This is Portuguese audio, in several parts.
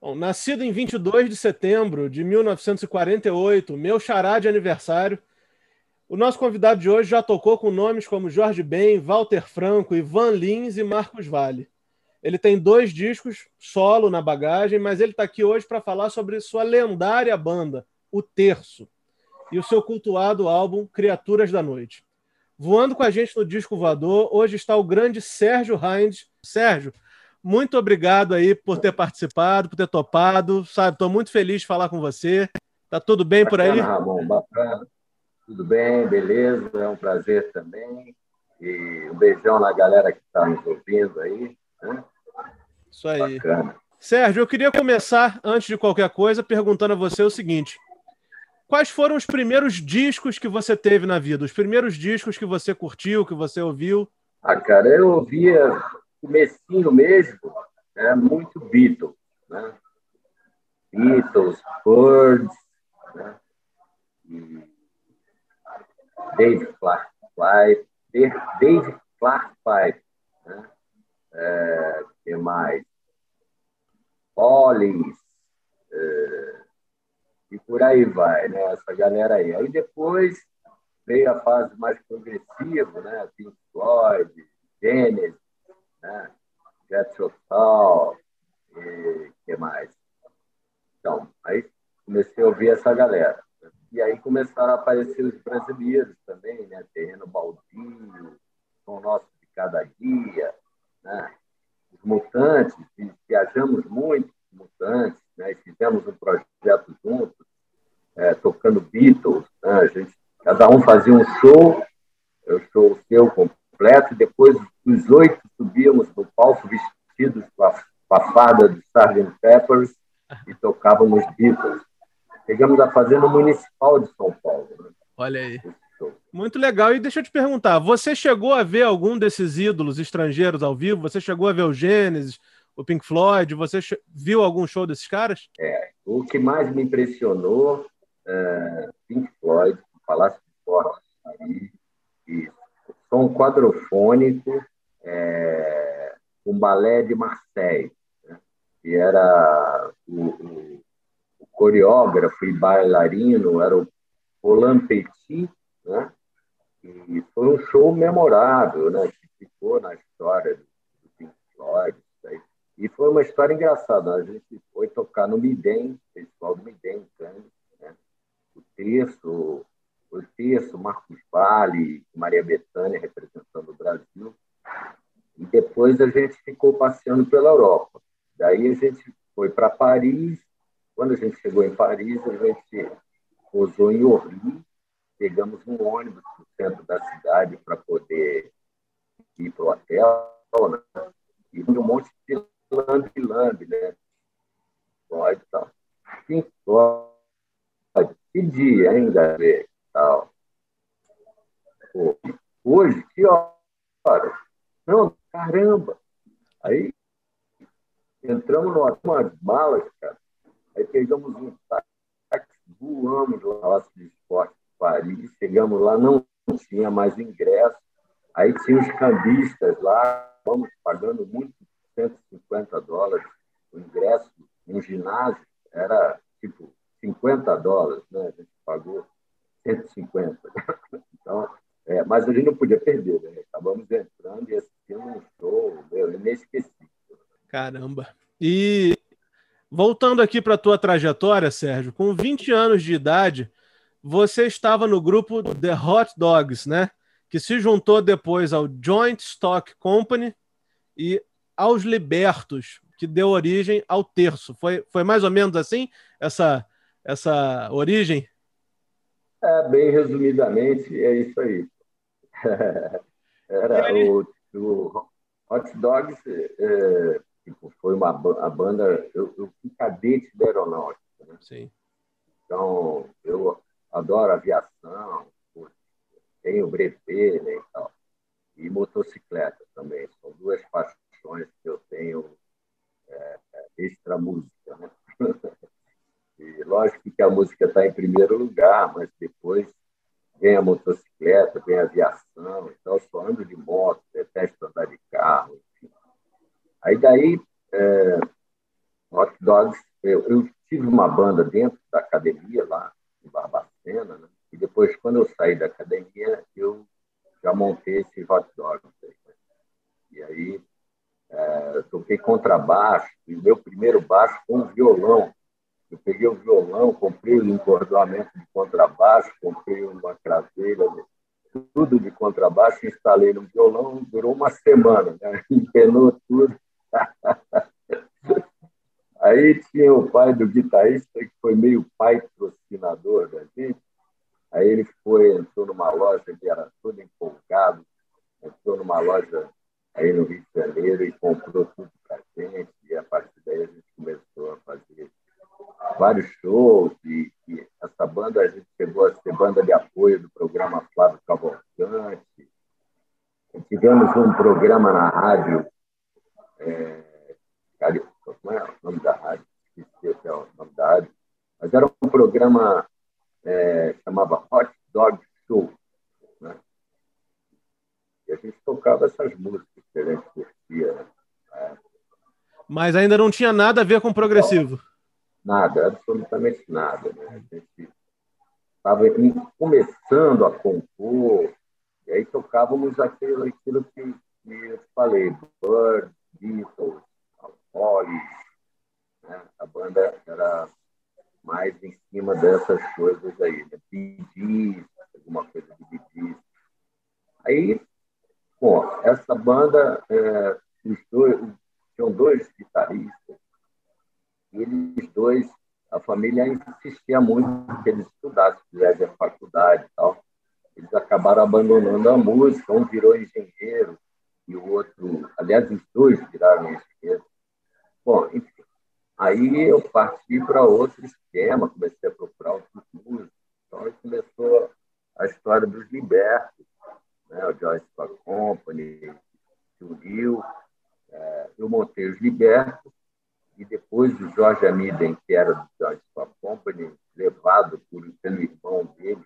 Bom, nascido em 22 de setembro de 1948, meu xará de aniversário, o nosso convidado de hoje já tocou com nomes como Jorge Ben, Walter Franco, Ivan Lins e Marcos Vale. Ele tem dois discos solo na bagagem, mas ele está aqui hoje para falar sobre sua lendária banda, O Terço, e o seu cultuado álbum Criaturas da Noite. Voando com a gente no disco voador, hoje está o grande Sérgio Heinz. Sérgio, muito obrigado aí por ter participado, por ter topado, sabe? Estou muito feliz de falar com você. Tá tudo bem bacana, por aí? Ramon, bacana. Tudo bem, beleza, é um prazer também. E um beijão na galera que está nos ouvindo aí. Né? Isso aí. Bacana. Sérgio, eu queria começar, antes de qualquer coisa, perguntando a você o seguinte: quais foram os primeiros discos que você teve na vida? Os primeiros discos que você curtiu, que você ouviu? Ah, cara, eu ouvia comecinho mesmo, é muito Beatles, né? Beatles, Birds, né? Dave Clark Five, Dave Clark Five, né? É, que mais? Collins, é, e por aí vai, né? Essa galera aí. Aí depois veio a fase mais progressiva, né? Pink Floyd, Genesis, né? Jethro Tull, e que mais? Então, aí comecei a ouvir essa galera. E aí começaram a aparecer os brasileiros também, né? Terreno Baldio, São Nosso de Cada Dia, né? Os Mutantes, viajamos muito, Mutantes, né? fizemos um projeto juntos, é, tocando Beatles, né? A gente, cada um fazia um show, eu sou o seu completo, e depois os oito subíamos no palco vestidos com a, com a fada do Sgt. Peppers e tocávamos Beatles. Chegamos a fazer no Municipal de São Paulo. Né? Olha aí. Muito legal. E deixa eu te perguntar, você chegou a ver algum desses ídolos estrangeiros ao vivo? Você chegou a ver o Gênesis, o Pink Floyd? Você viu algum show desses caras? É, o que mais me impressionou é Pink Floyd, Palácio de Forte, e som quadrofônico, é, um balé de Marseille, né? era o, o coreógrafo e bailarino era o Roland Petit, né? E foi um show memorável, né? Que ficou na história do, Pink Floyd. E foi uma história engraçada. A gente foi tocar no Midem, festival do Midem, né? O terço, o terço, Marcos Vale, Maria Bethânia representando o Brasil. E depois a gente ficou passeando pela Europa. Daí a gente foi para Paris quando a gente chegou em Paris, a gente pousou em Orly, pegamos um ônibus no centro da cidade para poder ir para o hotel, né? e um monte de lambe-lambe, né? Pode tal. Sim, pode. Que dia, hein, Gabriel? Tal. Hoje, que hora? Não, caramba. Aí entramos numa, umas malas, cara. Aí pegamos um táxi, voamos lá no Esporte de Paris, chegamos lá, não tinha mais ingresso. Aí tinha os cambistas lá, vamos pagando muito, 150 dólares o ingresso no ginásio, era tipo 50 dólares, né? A gente pagou 150. Então, é, mas a gente não podia perder, né? Acabamos entrando e assistindo um show meu, inesquecível. Caramba! E Voltando aqui para a tua trajetória, Sérgio, com 20 anos de idade, você estava no grupo The Hot Dogs, né? Que se juntou depois ao Joint Stock Company e aos Libertos, que deu origem ao Terço. Foi, foi mais ou menos assim essa, essa origem? É, bem resumidamente, é isso aí. Era? O, o Hot Dogs. É Tipo, foi uma a banda. Eu, eu fui cadete da aeronáutica. Né? Sim. Então, eu adoro aviação, tenho brevet né, e tal. E motocicleta também. São duas paixões que eu tenho é, extra música. Né? e lógico que a música está em primeiro lugar, mas depois vem a motocicleta, vem a aviação. Então, só ando de moto, detesto andar de carro, Aí daí, é, Hot Dogs eu, eu, tive uma banda dentro da academia lá, em Barbacena, né? e depois, quando eu saí da academia, eu já montei esse hot dog. Né? E aí, é, toquei contrabaixo, e o meu primeiro baixo foi um violão. Eu peguei o violão, comprei um encordoamento de contrabaixo, comprei uma craveira, tudo de contrabaixo, instalei no violão, durou uma semana, né? empenou tudo. Aí tinha o pai do guitarrista, que foi meio pai patrocinador da gente. Aí ele foi, entrou numa loja, ele era todo empolgado, entrou numa loja aí no Rio de Janeiro e comprou tudo para gente. E a partir daí a gente começou a fazer vários shows. E, e essa banda, a gente chegou a ser banda de apoio do programa Flávio Cavalcante. Tivemos um programa na rádio. É, como é o nome da rádio? Esqueci até o nome da rádio. Mas era um programa é, chamava Hot Dog Show. Né? E a gente tocava essas músicas que a gente curtia. Né? Mas ainda não tinha nada a ver com progressivo. Nada, absolutamente nada. Né? A gente estava começando a compor, e aí tocávamos aquilo, aquilo que, que eu falei, Bird, Beatles, Holly, né? a banda era mais em cima dessas coisas aí, né? Alguma coisa de bidis. Aí, bom, essa banda, é, os dois, tinham dois guitarristas, eles dois, a família insistia muito que eles estudassem, fizessem a faculdade e tal. Eles acabaram abandonando a música, um virou engenheiro e o outro, aliás, os dois viraram engenheiro. Bom, enfim, Aí eu parti para outro esquema, comecei a procurar outros músicos. Então aí começou a história dos libertos, né? o Joyce Company se uniu, é, eu montei os libertos, e depois o Jorge Amiden, que era do Joyce Company, levado por, pelo irmão dele,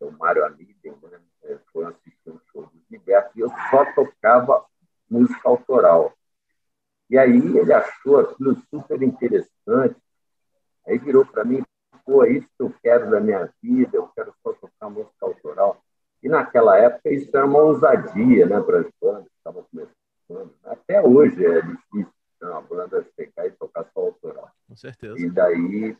o Mário Amiden, né? É, foi assistir um show dos libertos, e eu só tocava música autoral. E aí ele achou aquilo super interessante. Aí virou para mim, pô, é isso que eu quero da minha vida, eu quero só tocar música autoral. E naquela época isso era uma ousadia né, para as bandas que estavam começando. Até hoje é difícil uma banda pegar e tocar só autoral. Com certeza. E daí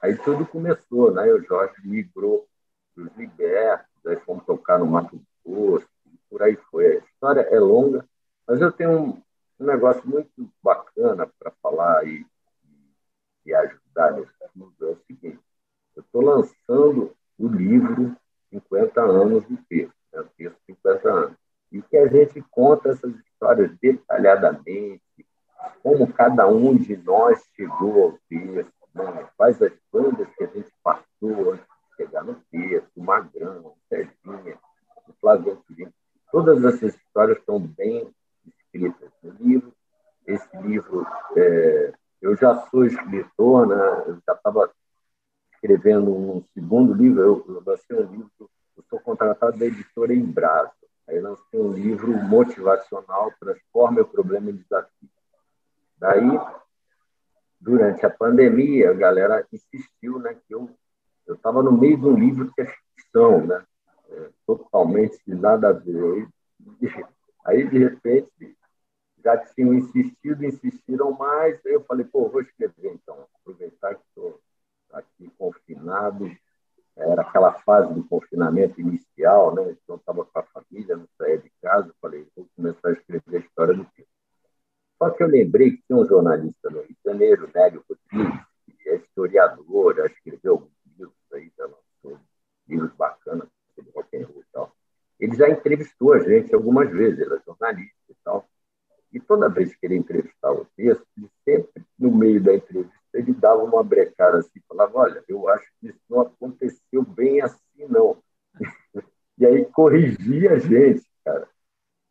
aí tudo começou, né? O Jorge migrou para os libertos, aí fomos tocar no Mato Grosso, por aí foi. A história é longa, mas eu tenho um, um negócio muito bacana para falar e, e, ajudar nesse estudo é o seguinte: eu estou lançando o livro 50 anos do texto, né, o texto 50 anos, e que a gente conta essas histórias detalhadamente, como cada um de nós chegou ao texto, né, quais as bandas que a gente passou antes de chegar no texto, o Magrão, o Serginha, o Flávio Antolini. Todas essas histórias estão bem escritas no livro. Esse livro, é, eu já sou escritor, né? eu já estava escrevendo um segundo livro, eu, lancei um livro, eu sou contratado da editora Embraço. Aí lancei um livro motivacional, Transforme o Problema em Desafio. Daí, durante a pandemia, a galera insistiu né, que eu estava no meio de um livro que é ficção, né? É, totalmente nada a ver. Aí, de repente, já tinham insistido, insistiram mais. Aí eu falei, pô, vou escrever então, aproveitar que estou aqui confinado. Era aquela fase do confinamento inicial, né? Então, estava com a família, não saía de casa. Falei, vou começar a escrever a história do filme. Só que eu lembrei que tinha um jornalista no Rio de Janeiro, Nélio Rodrigues, que é historiador, escreveu alguns livros aí, já lançou livros bacanas sobre rock and roll e tal. Ele já entrevistou a gente algumas vezes, ele é jornalista e tal. E toda vez que ele entrevistava o texto, ele sempre, no meio da entrevista, ele dava uma brecada assim, falava, olha, eu acho que isso não aconteceu bem assim, não. e aí corrigia a gente, cara.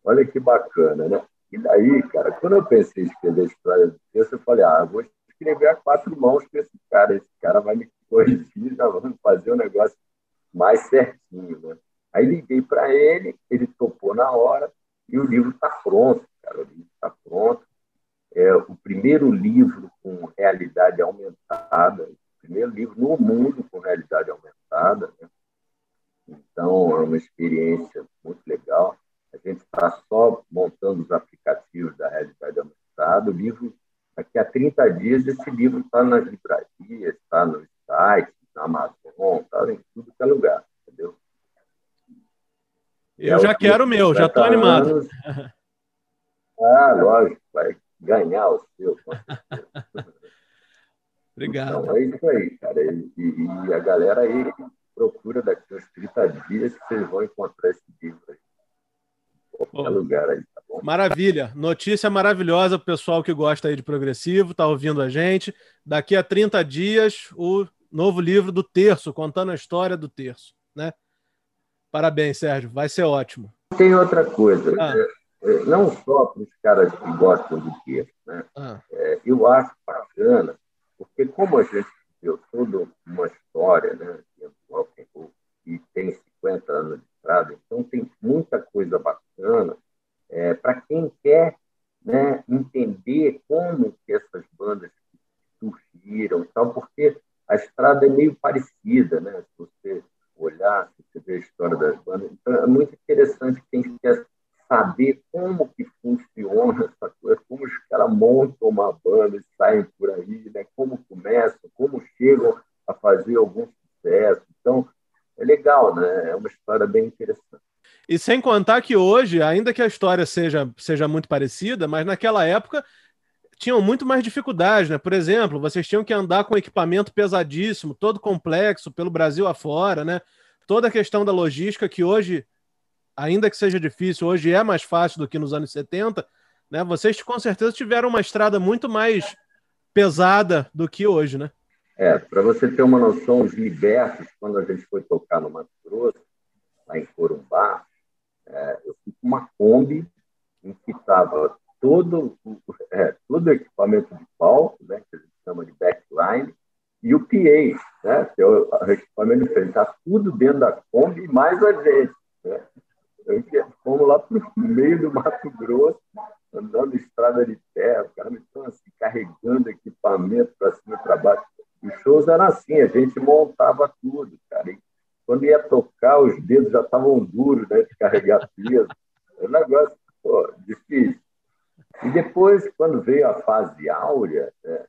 Olha que bacana, né? E daí, cara, quando eu pensei em escrever a história do texto, eu falei, ah, eu vou escrever a quatro mãos com esse cara. Esse cara vai me corrigir, já vamos fazer o um negócio mais certinho, né? Aí liguei para ele, ele topou na hora e. O livro está pronto. é o primeiro livro com realidade aumentada, o primeiro livro no mundo com realidade aumentada. Né? Então, é uma experiência muito legal. A gente está só montando os aplicativos da realidade aumentada. O livro, daqui a 30 dias, esse livro está nas livrarias, está nos sites, na Amazon, está em tudo que é lugar, entendeu? Eu é já quero o meu, já estou animado. Anos. Ah, lógico, vai ganhar o seu. Obrigado. Então, é isso aí, cara. E, e, a galera aí procura daqui uns 30 dias que vocês vão encontrar esse livro aí. Qualquer lugar aí, tá? Maravilha. Notícia maravilhosa para o pessoal que gosta aí de progressivo, tá ouvindo a gente. Daqui a 30 dias, o novo livro do Terço, contando a história do Terço, né? Parabéns, Sérgio. Vai ser ótimo. Tem outra coisa. Ah. É, é não só para os caras que gostam do Terço, né? Ah. É, eu acho bacana, porque como a gente viu toda uma história, né? E tem 50 anos de estrada, então tem muita coisa bacana é, para quem quer né, entender como que essas bandas surgiram, tal, porque a estrada é meio parecida, né? Se você olhar, se você ver a história das bandas, então é muito interessante quem quer saber como que funciona essa coisa, como os caras montam uma banda e saem por aí, né? Como começam, como chegam a fazer algum sucesso. Então, é legal, né? É uma história bem interessante. E sem contar que hoje, ainda que a história seja, seja muito parecida, mas naquela época tinham muito mais dificuldades, né? Por exemplo, vocês tinham que andar com equipamento pesadíssimo, todo complexo, pelo Brasil afora, né? Toda a questão da logística que hoje, ainda que seja difícil, hoje é mais fácil do que nos anos 70, né? Vocês com certeza tiveram uma estrada muito mais pesada do que hoje, né? É, para você ter uma noção, os libertos, quando a gente foi tocar no Mato Grosso, lá em Corumbá, é, eu fui com uma Kombi em que estava todo, é, todo o equipamento de palco, né, que a gente chama de backline, e o PA, né, que é equipamento de frente. Está tudo dentro da Kombi, mais a gente. Né? Então, fomos lá para o meio do Mato Grosso, andando estrada de terra, o cara me estão assim, carregando equipamento para cima e para baixo. Os shows eram assim, a gente montava tudo, cara. E quando ia tocar, os dedos já estavam duros, né, de carregar peso. É um negócio pô, difícil. E depois, quando veio a fase áurea, né,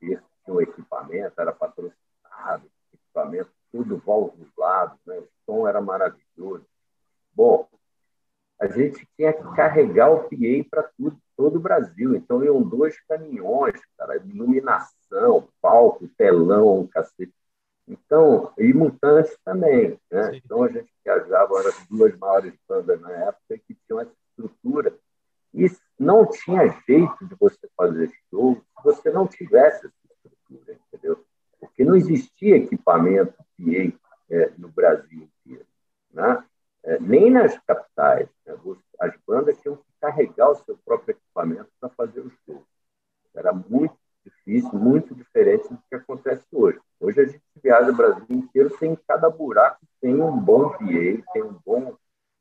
esse equipamento, era patrocinado, equipamento tudo lados, né, o som era maravilhoso. Bom, a gente tinha que carregar o PA para todo o Brasil. Então, iam dois caminhões, cara, iluminação, palco, telão, cacete. Então, e Mutantes também. Né? Então, a gente viajava, eram as duas maiores bandas na época que tinham essa estrutura. E não tinha jeito de você fazer show se você não tivesse essa estrutura, entendeu? Porque não existia equipamento PA é, no Brasil inteiro, né? É, nem nas capitais. Né? As bandas tinham que carregar o seu próprio equipamento para fazer o show. Era muito difícil, muito diferente do que acontece hoje. Hoje a o Brasil inteiro, tem cada buraco tem um bom PA, tem um bom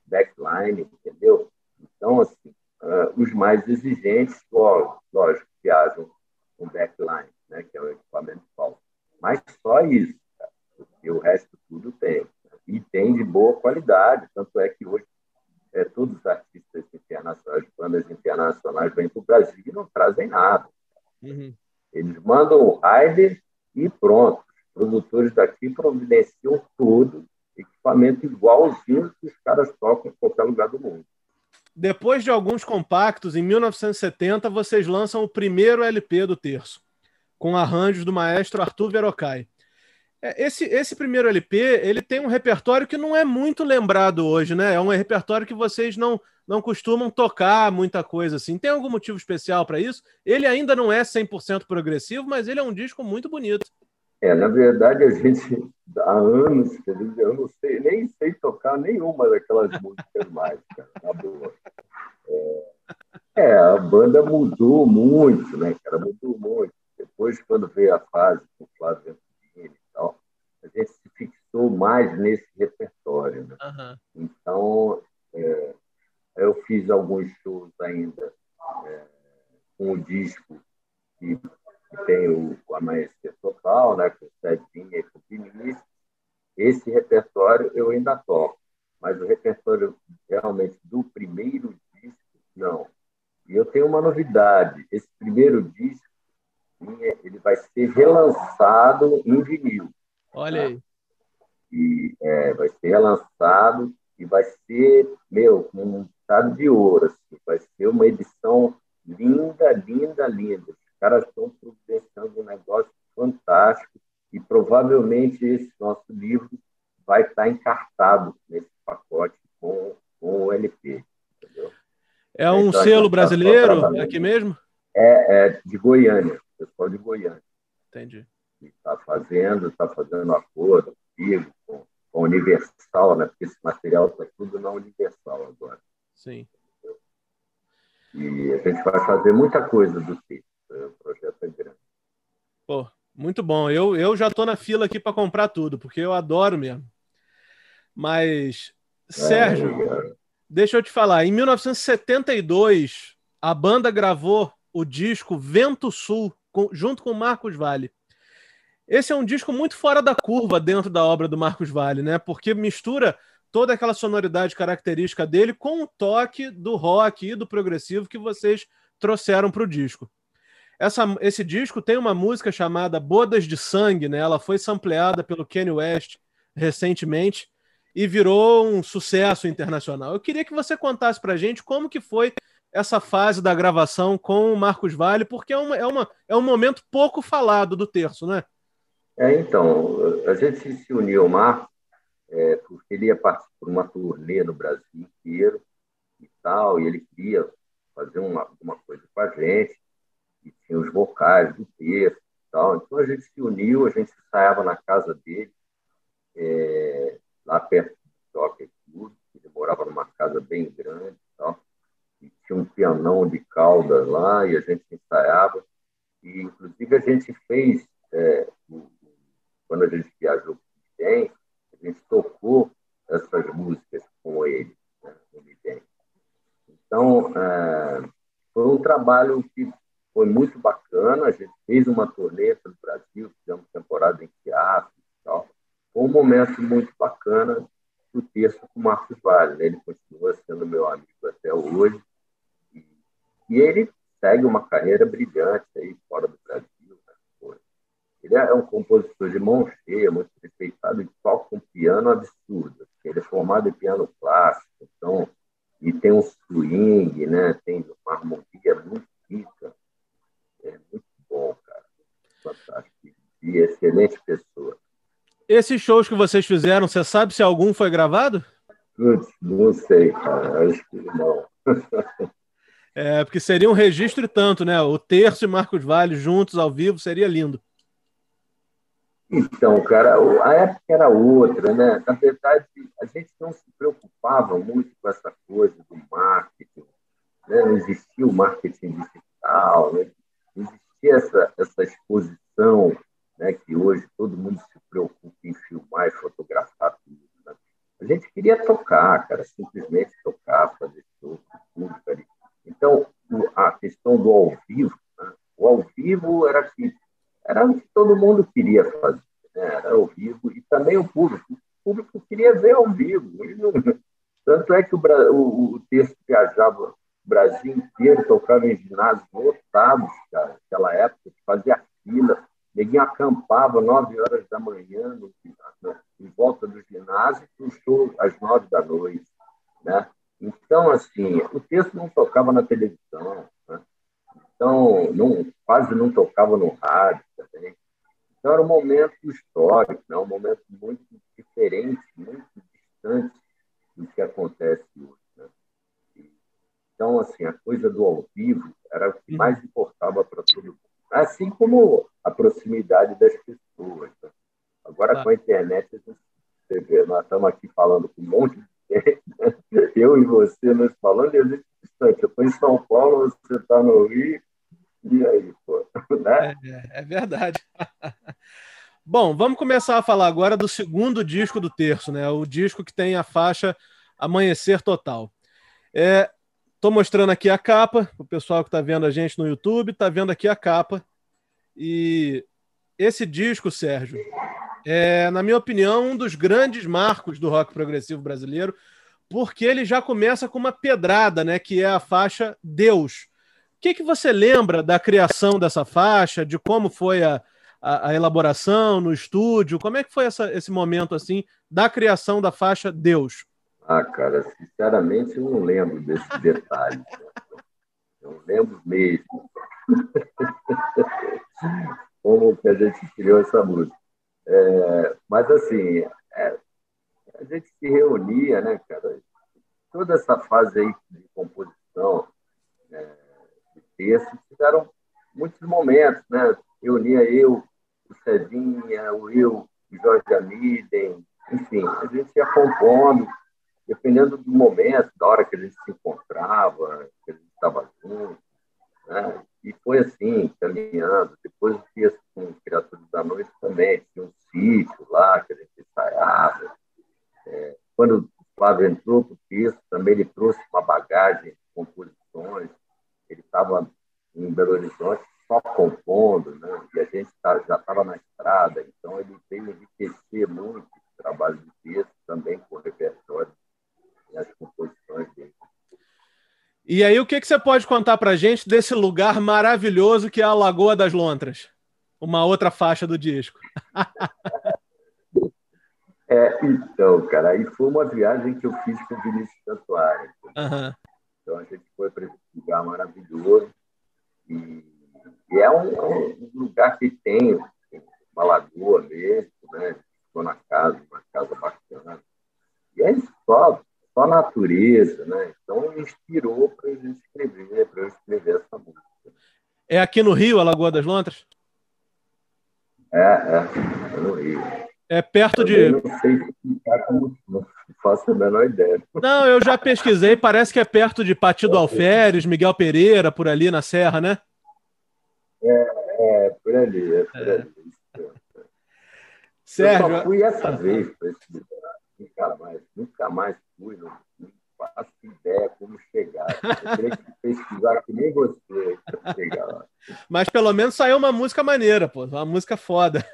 backline, entendeu? Então, assim, uh, os mais exigentes, ó, lógico, viajam com backline, né, que é o equipamento falso. Mas só isso, cara, porque o resto tudo tem. E tem de boa qualidade, tanto é que hoje é, todos os artistas internacionais, bandas internacionais vêm para o Brasil e não trazem nada. Uhum. Eles mandam o rider daqui providenciam tudo, equipamento igualzinho que os caras tocam em qualquer lugar do mundo. Depois de alguns compactos, em 1970, vocês lançam o primeiro LP do Terço, com arranjos do maestro Arthur Verocai. É, esse, esse primeiro LP, ele tem um repertório que não é muito lembrado hoje, né? É um repertório que vocês não, não costumam tocar muita coisa assim. Tem algum motivo especial para isso? Ele ainda não é 100% progressivo, mas ele é um disco muito bonito. É, na verdade, a gente, há anos, eu não sei, nem sei tocar nenhuma daquelas músicas mais, cara, na boa. É, é, a banda mudou muito, né, cara? Mudou muito. Depois, quando veio a fase com o Flávio Venturini e tal, a gente se fixou mais nesse repertório, né? Uhum. Então, é, eu fiz alguns shows ainda é, com o disco que tem o, o Amanhecer Total, né, com o Cedinha e com o Vinícius. Esse repertório eu ainda toco, mas o repertório realmente do primeiro disco, não. E eu tenho uma novidade: esse primeiro disco ele vai ser relançado em vinil. Olha aí. E é, vai ser relançado e vai ser, meu, com um estado de ouro. Assim. Vai ser uma edição linda, linda, linda. Os caras estão providenciando um negócio fantástico e provavelmente esse nosso livro vai estar encartado nesse pacote com, com o LP. Entendeu? É um então, selo tá brasileiro aqui mesmo? É, é de Goiânia, pessoal de Goiânia. Entendi. Está fazendo, está fazendo acordo comigo, com, com a Universal, né? porque esse material está tudo na Universal agora. Sim. E a gente vai fazer muita coisa do texto. Né? O projeto é grande. Pô, muito bom. Eu, eu já estou na fila aqui para comprar tudo, porque eu adoro mesmo. Mas, Sérgio, é, deixa eu te falar. Em 1972, a banda gravou o disco Vento Sul, com, junto com Marcos Vale. Esse é um disco muito fora da curva dentro da obra do Marcos Vale, né? Porque mistura toda aquela sonoridade característica dele com o toque do rock e do progressivo que vocês trouxeram para o disco. Essa, esse disco tem uma música chamada Bodas de Sangue, né? Ela foi sampleada pelo Kanye West recentemente e virou um sucesso internacional. Eu queria que você contasse para a gente como que foi essa fase da gravação com o Marcos Vale, porque é, uma, é, uma, é um momento pouco falado do terço, né? É, então, a gente se uniu ao Marcos é, porque ele ia participar de uma turnê no Brasil inteiro e tal, e ele queria fazer uma, alguma coisa com a gente, e tinha os vocais do texto e tal. Então a gente se uniu, a gente ensaiava na casa dele, é, lá perto do e tudo. Ele morava numa casa bem grande e tal. E tinha um pianão de cauda lá, e a gente ensaiava. E, inclusive, a gente fez, é, quando a gente viajou para o a gente tocou essas músicas com ele, né, Então, é, foi um trabalho que foi muito bacana. A gente fez uma turnê pelo Brasil, fizemos temporada em teatro e tal. Foi um momento muito bacana do texto com o Marcos Vale. Né? Ele continua sendo meu amigo até hoje. E, e ele segue uma carreira brilhante aí fora do Brasil. Ele é um compositor de mão cheia, muito respeitado, e toca um piano absurdo. Ele é formado em piano clássico, então, e tem um swing, né? tem uma harmonia muito rica. É muito bom, cara. Fantástico. E excelente pessoa. Esses shows que vocês fizeram, você sabe se algum foi gravado? Putz, não sei, cara. Acho que não. é, porque seria um registro e tanto, né? O Terço e Marcos Vale juntos ao vivo seria lindo. Então, cara, a época era outra, né? Na verdade, a gente não se preocupava muito com essa coisa do marketing, né? não existia o marketing digital, né? Não existia essa, essa exposição né? que hoje todo mundo se preocupa em filmar e fotografar tudo. Né? A gente queria tocar, cara, simplesmente tocar, fazer show, tudo, cara. Então, a questão do ao vivo, né? o ao vivo era que era o que todo mundo queria fazer, né? era ao vivo, e também o público. O público queria ver ao vivo. Tanto é que o, o, o texto viajava o Brasil inteiro, tocava em ginásios lotados, cara, naquela época, fazia fila, ninguém acampava nove horas da manhã no, em volta do ginásio para o show às nove da noite. Né? Então, assim, o texto não tocava na televisão, né? então não, quase não tocava no rádio também. Então era um momento histórico, né? um momento muito diferente, muito distante do que acontece hoje. Né? Então, assim, a coisa do ao vivo era o que uhum. mais importava para todo mundo. Assim como a proximidade das pessoas. Né? Agora, com a internet, você vê, nós estamos aqui falando com um monte de gente, né? eu e você nos falando, e a gente distante. Eu estou em São Paulo, você está no Rio, e aí, pô, né? É, é verdade. Bom, vamos começar a falar agora do segundo disco do terço, né? O disco que tem a faixa Amanhecer Total. É, Estou mostrando aqui a capa, o pessoal que está vendo a gente no YouTube está vendo aqui a capa. E esse disco, Sérgio, é, na minha opinião, um dos grandes marcos do rock progressivo brasileiro, porque ele já começa com uma pedrada, né, que é a faixa Deus. O que, que você lembra da criação dessa faixa, de como foi a, a, a elaboração no estúdio? Como é que foi essa, esse momento assim da criação da faixa Deus? Ah, cara, sinceramente eu não lembro desse detalhe. Não lembro mesmo. Como que a gente criou essa música. É, mas, assim, é, a gente se reunia, né, cara? Toda essa fase aí de composição é, de texto tiveram muitos momentos, né? Reunia eu, o Cezinha, o eu, o Jorge Amiden, enfim, a gente ia compondo, dependendo do momento, da hora que a gente se encontrava, que a gente estava junto, né? E foi assim, caminhando. Depois fiz com Criaturas da Noite também, tinha um sítio lá que a gente ensaiava. É, quando o Flávio entrou para o também ele trouxe uma bagagem de composições. Ele estava em Belo Horizonte só compondo, né? e a gente tá, já estava na estrada, então ele veio enriquecer muito o trabalho de texto também com o repertório e as composições dele. E aí, o que, que você pode contar para gente desse lugar maravilhoso que é a Lagoa das Lontras? Uma outra faixa do disco. é, então, cara, aí foi uma viagem que eu fiz com o Vinícius Santuário. Uhum. Então, a gente foi para esse lugar maravilhoso. E, e é um, um, lugar que tem uma lagoa mesmo, né? Estou na casa, uma casa bacana. E é só só a natureza, né? Então me inspirou para eu escrever, para eu escrever essa música. É aqui no Rio, a Lagoa das Lontras? É, é, é no Rio. É perto de. não sei explicar como. Não faço a menor ideia. Não, eu já pesquisei, parece que é perto de Patido Alferes, Miguel Pereira, por ali na Serra, né? É, é por ali, é por é. ali. Sérgio. Eu só fui essa vez para esse lugar, nunca mais, nunca mais fui, não, não faço ideia como chegar. Eu teria que pesquisar que nem você para chegar lá. Mas pelo menos saiu uma música maneira, pô, uma música foda.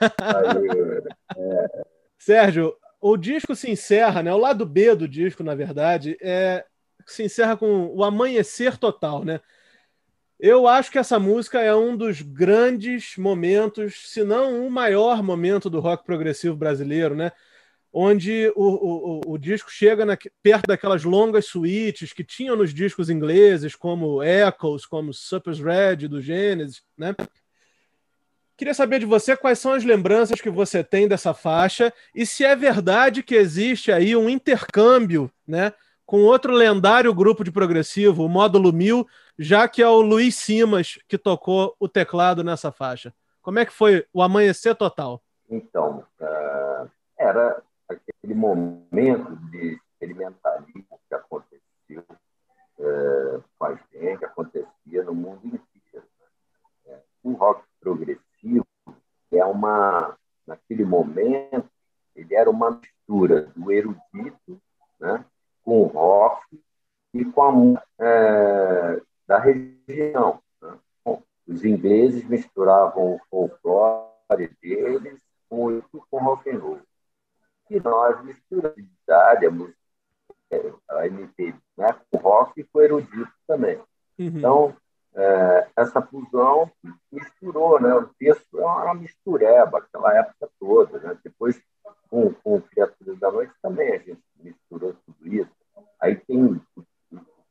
É. Sérgio, o disco se encerra, né? O lado B do disco, na verdade, é se encerra com o amanhecer total, né? Eu acho que essa música é um dos grandes momentos, se não o maior momento do rock progressivo brasileiro, né? onde o, o, o disco chega na, perto daquelas longas suítes que tinham nos discos ingleses, como Echoes, como Supper's Red, do Genesis, né? Queria saber de você quais são as lembranças que você tem dessa faixa e se é verdade que existe aí um intercâmbio, né, com outro lendário grupo de progressivo, o Módulo 1000, já que é o Luiz Simas que tocou o teclado nessa faixa. Como é que foi o amanhecer total? Então, uh, era aquele momento de experimentalismo que aconteceu é, com a gente, acontecia no mundo inteiro. É, o rock progressivo é uma, naquele momento, ele era uma mistura do erudito né, com o rock e com a é, da região. Né? Bom, os ingleses misturavam o folclore deles com, com rock and roll que nós misturamos a música, a MPB, né, com rock e com erudito também. Uhum. Então, é, essa fusão misturou, né? O texto é uma mistureba, aquela época toda, né? Depois, com, com Criaturas da Noite, também a gente misturou isso. Aí tem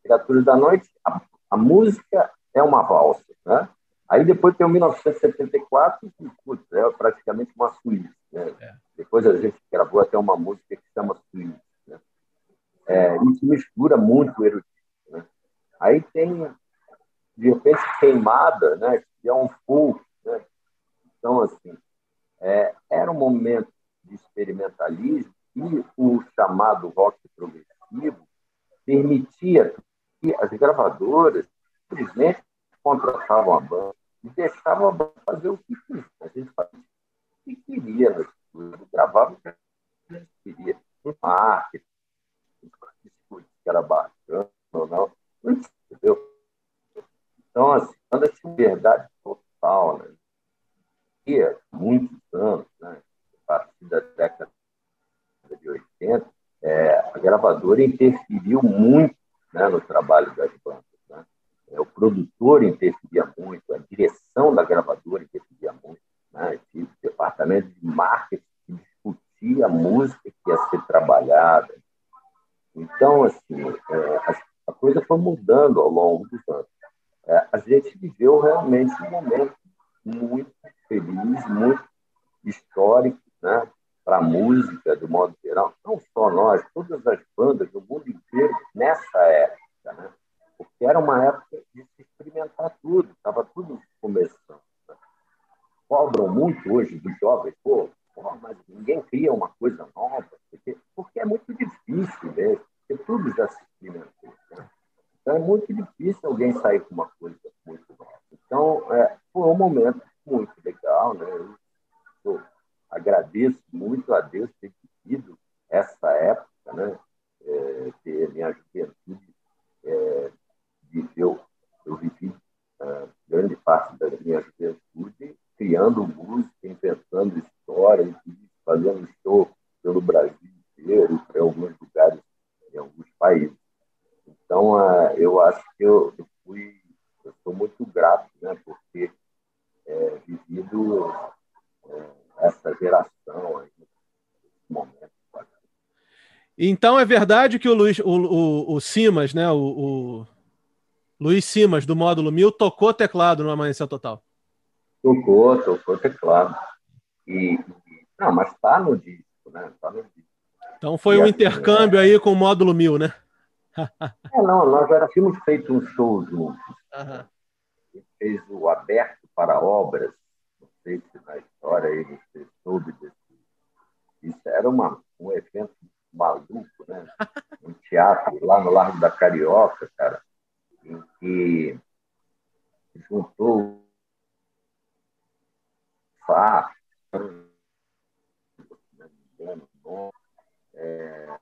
Criaturas da Noite, a, a música é uma valsa, né? Aí depois tem o 1974, que putz, é praticamente uma suíça. Né? É. Depois a gente gravou até uma música que chama Suíça. Né? É, isso mistura muito o erudito. Né? Aí tem, de repente, Queimada, né? que é um folk. Né? Então, assim, é, era um momento de experimentalismo e o chamado rock progressivo permitia que as gravadoras simplesmente contratavam a banda e deixavam a banda fazer o que quisesse. A gente fazia o que queria gravava o que a gente queria, um marketing, que era bacana ou não, entendeu? Então, assim, a liberdade total, né? E muitos anos, né? a partir da década de 80, é, a gravadora interferiu muito né, no trabalho das bandas. Né? É, o produtor interferia muito, a direção da gravadora interferia muito, né? o departamento de marketing discutia a música que ia ser trabalhada. Então, assim, é, a, a, coisa foi mudando ao longo dos anos. É, a gente viveu realmente um momento muito feliz, muito histórico, né? para a música, do modo geral, não só nós, todas as bandas do mundo inteiro, nessa época, né? porque era uma época de se experimentar tudo, estava tudo começando. Né? Cobram muito hoje dos jovens, pô, pô, mas ninguém cria uma coisa nova, porque, porque é muito difícil mesmo, porque tudo já se experimentou. Né? Então é muito difícil alguém sair com uma coisa muito nova. Então, é, foi um momento muito legal, né? Eu, agradeço muito a Deus ter vivido essa época, né? É, ter minha juventude é, viveu, eu vivi é, grande parte da minha juventude criando música, inventando histórias, fazendo show pelo Brasil inteiro, para alguns lugares, em alguns países. Então, é, eu acho que eu, eu fui, eu sou muito grato, né, por ter é, vivido é, geração aí, momento. Então é verdade que o Luiz, o, o, o Simas, né, o, o, Luiz Simas do módulo 1000 tocou teclado no Amanhecer Total. Tocou, tocou teclado. E, não, mas está no disco, né? Tá no disco. Então foi e um assim, intercâmbio é... aí com o módulo 1000, né? é, não, nós já tínhamos feito um show juntos. Uhum. fez o Aberto para Obras, sei se na história aí você soube desse. Isso era uma, um evento maluco, né? Um teatro lá no Largo da Carioca, cara, em que juntou Fá, é,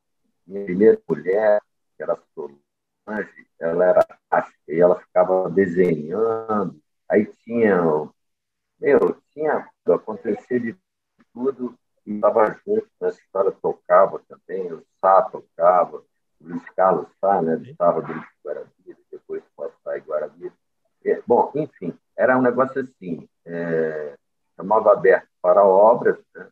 minha primeira mulher, que era Solange, ela era e ela ficava desenhando, aí tinha meu, tinha acontecer de tudo e estava junto nessa história, tocava também, o Sá tocava, o Luiz Carlos Sá, né, estava do Guarabira, depois pode sair Guarabira. É, bom, enfim, era um negócio assim, é, chamava aberto para obras, né,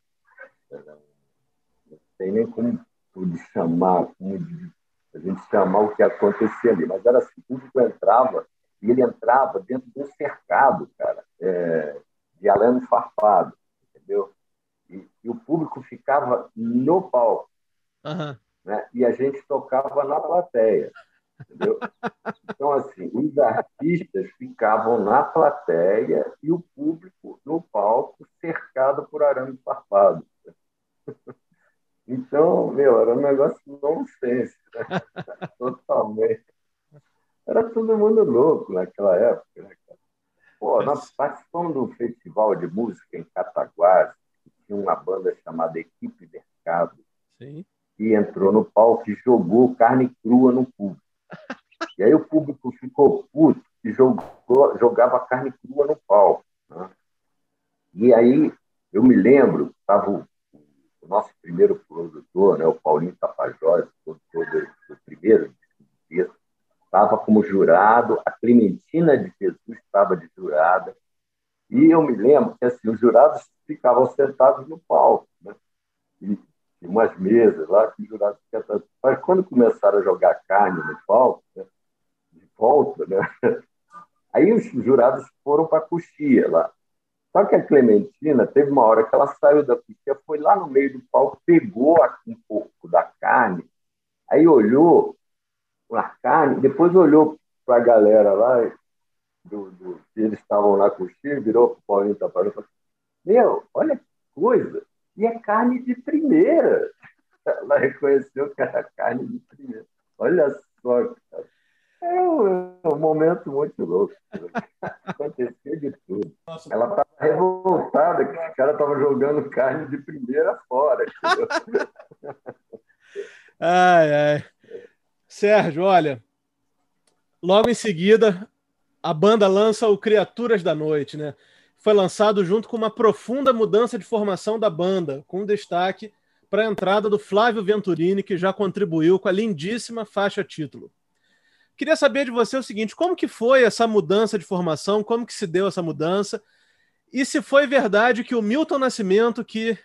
não sei nem como pude chamar, como a gente chamar o que acontecia ali, mas era assim, o público entrava e ele entrava dentro de um cercado, cara, é, de alame farpado, entendeu? E, e, o público ficava no palco, uhum. né? e a gente tocava na plateia, entendeu? Então, assim, os artistas ficavam na plateia e o público no palco cercado por arame farpado. Então, meu, era um negócio nonsense, né? totalmente. Era todo mundo louco naquela época, né, cara? Pô, nós participamos do festival de música em Cataguás, tinha uma banda chamada Equipe Mercado, Sim. que entrou no palco e jogou carne crua no público. E aí o público ficou puto e jogou, jogava carne crua no palco. Né? E aí eu me lembro, estava o, o, nosso primeiro produtor, né, o Paulinho Tapajós, produtor do, do primeiro disco estava como jurado, a Clementina de Jesus estava de jurada, e eu me lembro que assim, os jurados ficavam sentados no palco, né? e, e umas mesas lá, que os jurados ficavam... Mas quando começaram a jogar carne no palco, né? de volta, né? aí os jurados foram para a coxia lá. Só que a Clementina teve uma hora que ela saiu da coxia, foi lá no meio do palco, pegou um pouco da carne, aí olhou a carne, depois olhou para a galera lá, do, do, eles estavam lá com o virou para o Paulinho Taparão e falou: Meu, olha que coisa, e é carne de primeira. Ela reconheceu que era carne de primeira. Olha só, cara. É um, é um momento muito louco. Aconteceu de tudo. Ela estava revoltada que os caras estavam jogando carne de primeira fora. ai, ai. Sérgio, olha, logo em seguida a banda lança o Criaturas da Noite, né? foi lançado junto com uma profunda mudança de formação da banda, com destaque para a entrada do Flávio Venturini, que já contribuiu com a lindíssima faixa título. Queria saber de você o seguinte: como que foi essa mudança de formação? Como que se deu essa mudança? E se foi verdade que o Milton Nascimento que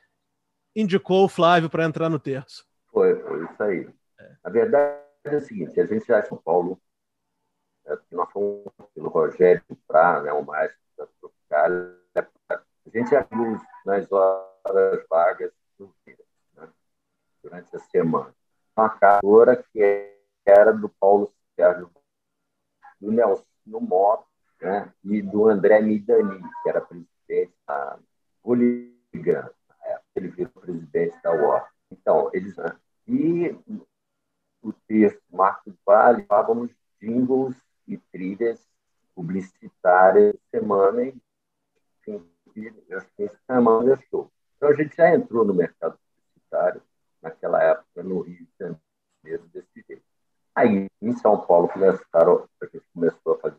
indicou o Flávio para entrar no terço? Foi, foi isso aí. É. A verdade é o seguinte: a gente já em São Paulo, nós fomos pelo Rogério Prá, né, o maestro da Tropicália, a gente viu nas horas vagas né, durante a semana. Uma cantora que era do Paulo Sérgio, do Nelson Mota né, e do André Midani, que era presidente da Poligram. Ele virou presidente da UOR. Então, eles. Né, e o texto Marcos Vale falávamos jingles e trilhas publicitárias semana e fim de semana show. Então a gente já entrou no mercado publicitário naquela época no Rio de Janeiro desse jeito. Aí em São Paulo começaram, a gente começou a fazer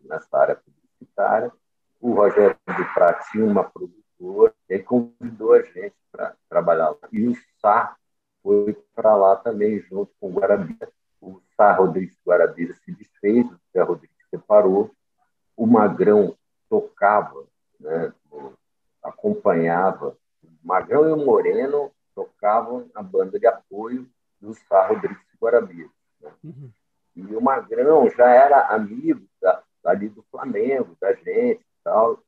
nessa área publicitária. O Rogério de Prata tinha uma produtora, ele convidou a gente para trabalhar lá. E o Sá foi para lá também, junto com o Guarabira. O Sá Rodrigues Guarabira se desfez, o Zé Rodrigues separou. O Magrão tocava, né, acompanhava. O Magrão e o Moreno tocavam a banda de apoio do Sá Rodrigues Guarabira. Né? Uhum. E o Magrão já era amigo da, ali do Flamengo, da gente e tal.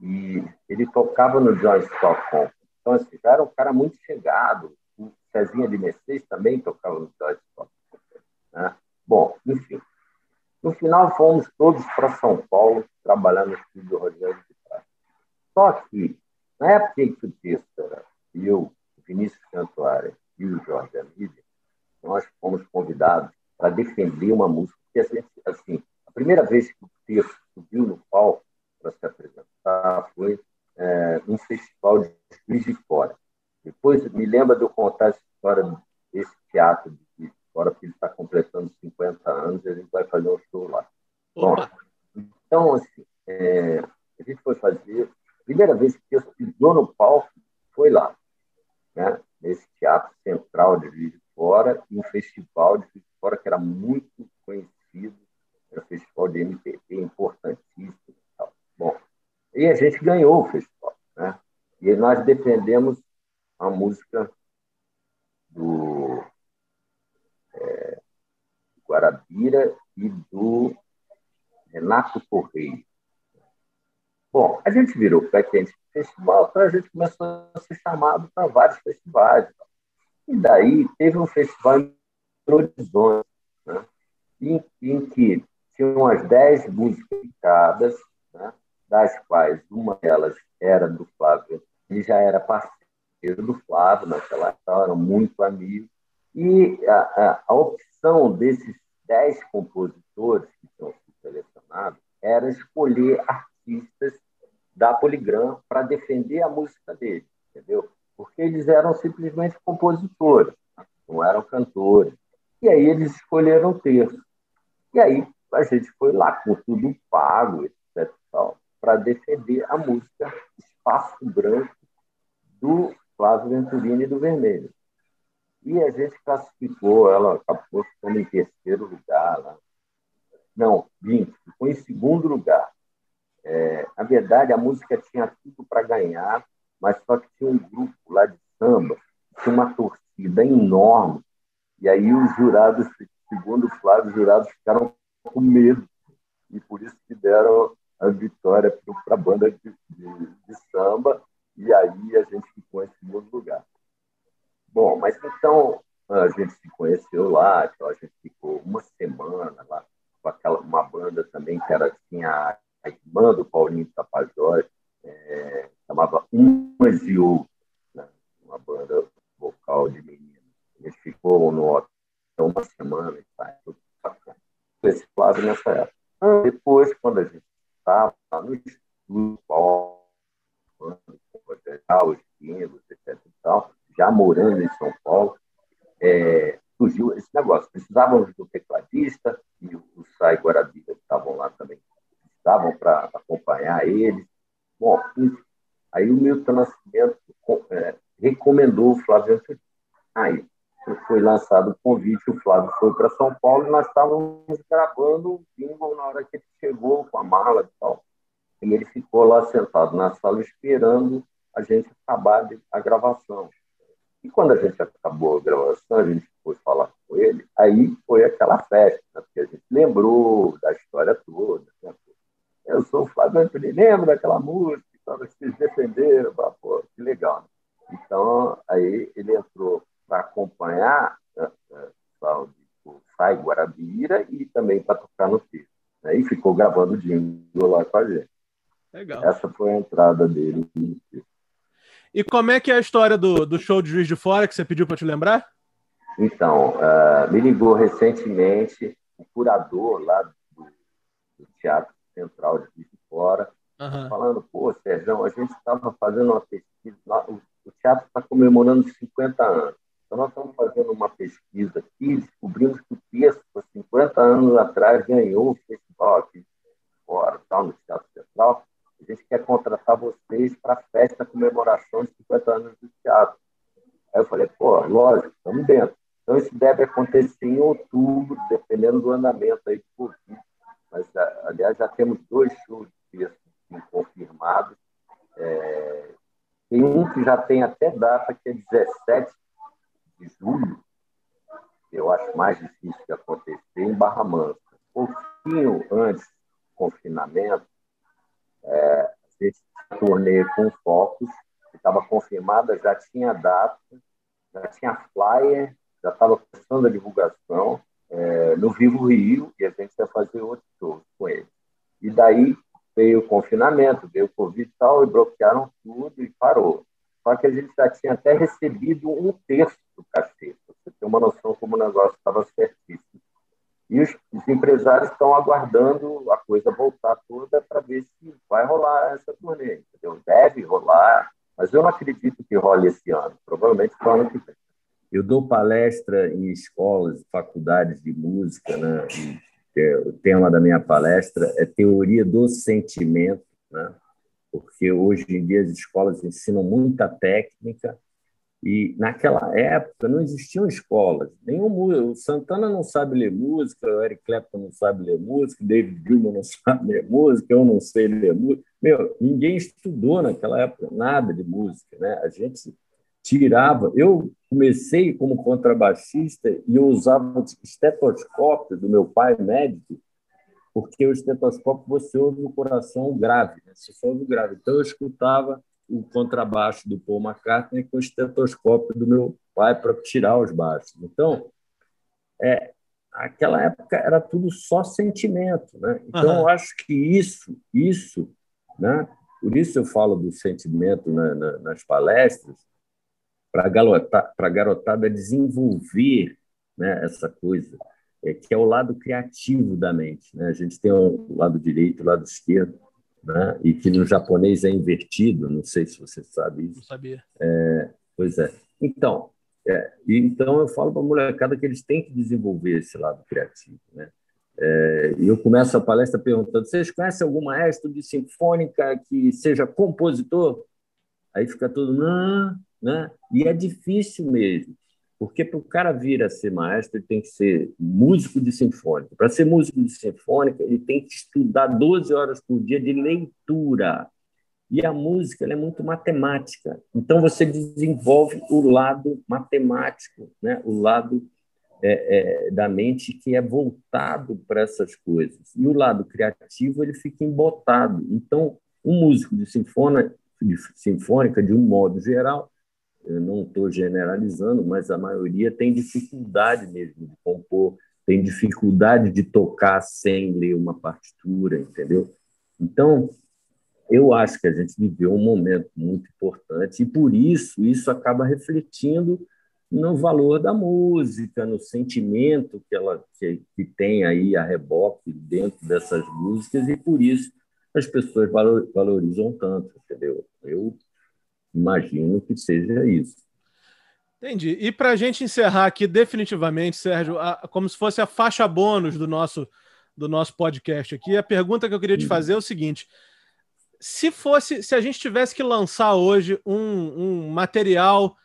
E ele tocava no John Company. Então, assim, já era um cara muito chegado, Cezinha de Mercedes também tocava no Dodge né? Bom, enfim. No final, fomos todos para São Paulo, trabalhar no estúdio do Rogério de Prata. Só que, na época em que o texto era eu, Vinícius Cantuária e o Jorge Amília, nós fomos convidados para defender uma música. Porque, assim, assim, a primeira vez que o texto subiu no palco para se apresentar foi é, num festival de Juiz de Fora. Depois me lembra de eu contar essa história desse teatro de fora, porque ele está completando 50 anos e a gente vai fazer um show lá. Bom, então, assim, é, a gente foi fazer. A primeira vez que eu pisou no palco foi lá, né? nesse teatro central de Juiz de Fora, e um festival de Juiz de Fora que era muito conhecido, era um festival de MPB importantíssimo. Bom, e a gente ganhou o festival. Né? E nós defendemos a música do é, Guarabira e do Renato Correia. Bom, a gente virou pré-quente festival, então a gente começou a ser chamado para vários festivais. E daí teve um festival em Horizonte, né? em, em que tinham as dez músicas indicadas, né? das quais uma delas era do Flávio, ele já era parceiro do Flávio naquela época, eram muito amigos. E a, a, a opção desses dez compositores que são selecionados era escolher artistas da Poligram para defender a música deles, entendeu? Porque eles eram simplesmente compositores, não eram cantores. E aí eles escolheram o texto. E aí a gente foi lá com tudo pago, etc. para defender a música Espaço Branco do Flávio Venturini do Vermelho. E a gente classificou, ela acabou ficando em terceiro lugar. Não, 20, ficou em segundo lugar. É, na verdade, a música tinha tudo para ganhar, mas só que tinha um grupo lá de samba, tinha uma torcida enorme, e aí os jurados, segundo o Flávio, os jurados ficaram com medo, e por isso que deram a vitória para a banda de, de, de samba, e aí a gente ficou em segundo lugar. Bom, mas então a gente se conheceu lá, então a gente ficou uma semana lá com aquela, uma banda também que era assim, a, a irmã do Paulinho Tapajós, é, chamava Umas e Outras, né? uma banda vocal de meninas. A gente ficou no hotel uma semana e tá, tudo bacana. Esse Flávio nessa época. Depois, quando a gente precisavam do tecladista, e o Sai Guarabira estavam lá também, estavam para acompanhar eles. Bom, aí o Milton Nascimento é, recomendou o Flávio Antônio. Aí foi lançado o convite, o Flávio foi para São Paulo e nós estávamos gravando o single na hora que ele chegou com a mala e tal. E ele ficou lá sentado na sala esperando a gente acabar a gravação. E quando a gente acabou a gravação, a gente aí foi aquela festa, né? porque a gente lembrou da história toda. Né? Eu sou o Flávio Antônio, lembra daquela música que vocês defenderam? Pô, que legal. Né? Então, aí ele entrou para acompanhar né, o Sai Guarabira e também para tocar no texto. Né? E ficou gravando o jingle lá com a gente. Legal. Essa foi a entrada dele. E como é que é a história do, do show de Juiz de Fora que você pediu para te lembrar? Então, uh, me ligou recentemente o curador lá do, do Teatro Central de Juiz de Fora, uhum. falando, pô, Sérgio, a gente estava fazendo uma pesquisa, o, o teatro está comemorando 50 anos. Então, nós estamos fazendo uma pesquisa aqui, descobrimos que o texto, 50 anos atrás, ganhou o festival aqui fora, tal, no Teatro Central, a gente quer contratar vocês para a festa comemoração de 50 anos do teatro. Aí eu falei, pô, lógico, estamos dentro. Então isso deve acontecer em outubro, dependendo do andamento aí do Covid. Mas, aliás, já temos dois shows texto confirmados. É... Tem um que já tem até data, que é 17 de julho, eu acho mais difícil de acontecer, em Barra Mansa. Um pouquinho antes do confinamento, é, a gente com focos, estava confirmada, já tinha data, já tinha flyer, já estava começando a divulgação é, no Vivo Rio, e a gente ia fazer outro show com ele. E daí veio o confinamento, veio o Covid e tal, e bloquearam tudo e parou. Só que a gente já tinha até recebido um terço do cachê, você tem uma noção como o negócio estava certíssimo. E os, os empresários estão aguardando a coisa voltar toda para ver se vai rolar essa turnê. Entendeu? Deve rolar, mas eu não acredito que role esse ano. Provavelmente no ano que vem. Eu dou palestra em escolas, faculdades de música, né? É, o tema da minha palestra é teoria do sentimento, né? porque hoje em dia as escolas ensinam muita técnica, e naquela época não existiam escolas. Nenhum, o Santana não sabe ler música, o Eric Clapton não sabe ler música, David Gilmour não sabe ler música, eu não sei ler música. Meu, ninguém estudou naquela época nada de música, né? A gente tirava. Eu comecei como contrabaixista e eu usava o estetoscópio do meu pai médico, porque o estetoscópio você ouve o coração grave, né? você só ouve grave. Então eu escutava o contrabaixo do Paul McCartney com o estetoscópio do meu pai para tirar os baixos. Então, é, aquela época era tudo só sentimento, né? Então uhum. eu acho que isso, isso, né? Por isso eu falo do sentimento na, na, nas palestras para a garotada, desenvolver, né? Essa coisa é, que é o lado criativo da mente, né? A gente tem o lado direito, o lado esquerdo né? e que no japonês é invertido, não sei se você sabe isso. Não sabia. É, pois é. Então, é, então eu falo para a molecada que eles têm que desenvolver esse lado criativo. Né? É, e eu começo a palestra perguntando: vocês conhecem algum maestro de sinfônica que seja compositor? Aí fica todo, não, né? E é difícil mesmo. Porque para o cara vir a ser maestro, ele tem que ser músico de sinfônica. Para ser músico de sinfônica, ele tem que estudar 12 horas por dia de leitura. E a música é muito matemática. Então, você desenvolve o lado matemático, né? o lado é, é, da mente que é voltado para essas coisas. E o lado criativo ele fica embotado. Então, um músico de sinfônica, de sinfônica, de um modo geral, eu não estou generalizando, mas a maioria tem dificuldade mesmo de compor, tem dificuldade de tocar sem ler uma partitura, entendeu? Então, eu acho que a gente viveu um momento muito importante e por isso isso acaba refletindo no valor da música, no sentimento que ela que, que tem aí a reboque dentro dessas músicas e por isso as pessoas valorizam tanto, entendeu? Eu Imagino que seja isso. Entendi. E para a gente encerrar aqui definitivamente, Sérgio, a, como se fosse a faixa bônus do nosso, do nosso podcast aqui, a pergunta que eu queria te fazer é o seguinte: se fosse, se a gente tivesse que lançar hoje um, um material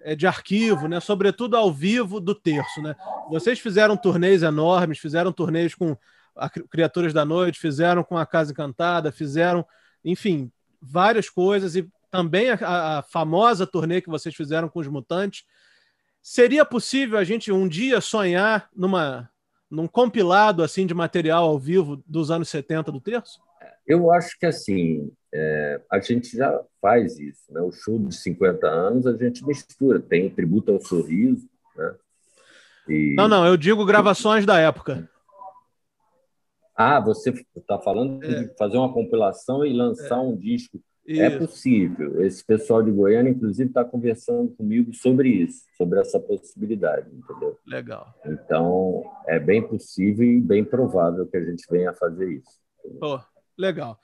é, de arquivo, né? Sobretudo ao vivo do terço, né? Vocês fizeram turnês enormes, fizeram turnês com a Criaturas da Noite, fizeram com a Casa Encantada, fizeram, enfim, várias coisas e também a, a famosa turnê que vocês fizeram com os Mutantes. Seria possível a gente um dia sonhar numa num compilado assim de material ao vivo dos anos 70 do terço? Eu acho que assim, é, a gente já faz isso. Né? O show de 50 anos a gente mistura, tem tributo ao sorriso. Né? E... Não, não, eu digo gravações da época. Ah, você está falando é. de fazer uma compilação e lançar é. um disco. É isso. É possível. Esse pessoal de Goiânia, inclusive, está conversando comigo sobre isso, sobre essa possibilidade, entendeu? Legal. Então, é bem possível e bem provável que a gente venha a fazer isso. Oh, legal.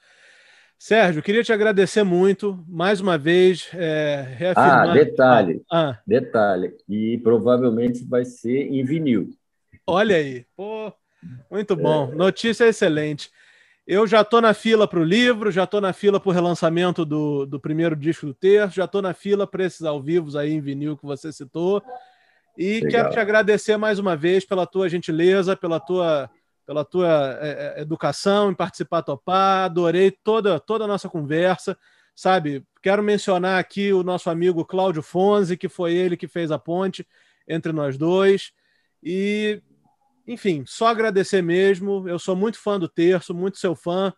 Sérgio, queria te agradecer muito, mais uma vez, é, reafirmar... Ah, detalhe, ah. detalhe, e provavelmente vai ser em vinil. Olha aí, pô, muito bom, é. notícia excelente. Eu já estou na fila para o livro, já estou na fila para o relançamento do, do primeiro disco do terço, já estou na fila para esses ao vivos aí em vinil que você citou. E Legal. quero te agradecer mais uma vez pela tua gentileza, pela tua pela tua é, é, educação em participar topar. Adorei toda, toda a nossa conversa. Sabe, quero mencionar aqui o nosso amigo Cláudio Fonzi, que foi ele que fez a ponte entre nós dois. E, enfim, só agradecer mesmo. Eu sou muito fã do Terço, muito seu fã.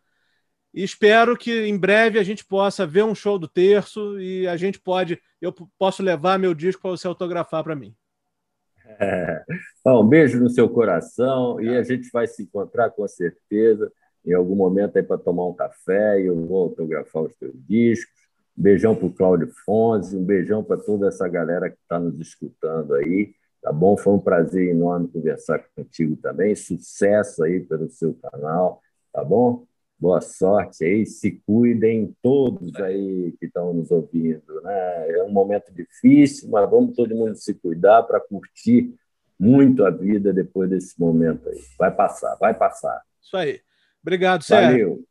E espero que em breve a gente possa ver um show do Terço e a gente pode, eu posso levar meu disco para você autografar para mim. É. Bom, um beijo no seu coração e a gente vai se encontrar com certeza em algum momento aí para tomar um café e eu vou autografar os teus discos. Um beijão para o Cláudio Fonse, um beijão para toda essa galera que está nos escutando aí, tá bom? Foi um prazer enorme conversar contigo também. Sucesso aí pelo seu canal, tá bom? boa sorte aí, se cuidem todos aí que estão nos ouvindo. Né? É um momento difícil, mas vamos todo mundo se cuidar para curtir muito a vida depois desse momento aí. Vai passar, vai passar. Isso aí. Obrigado, Sérgio. Valeu.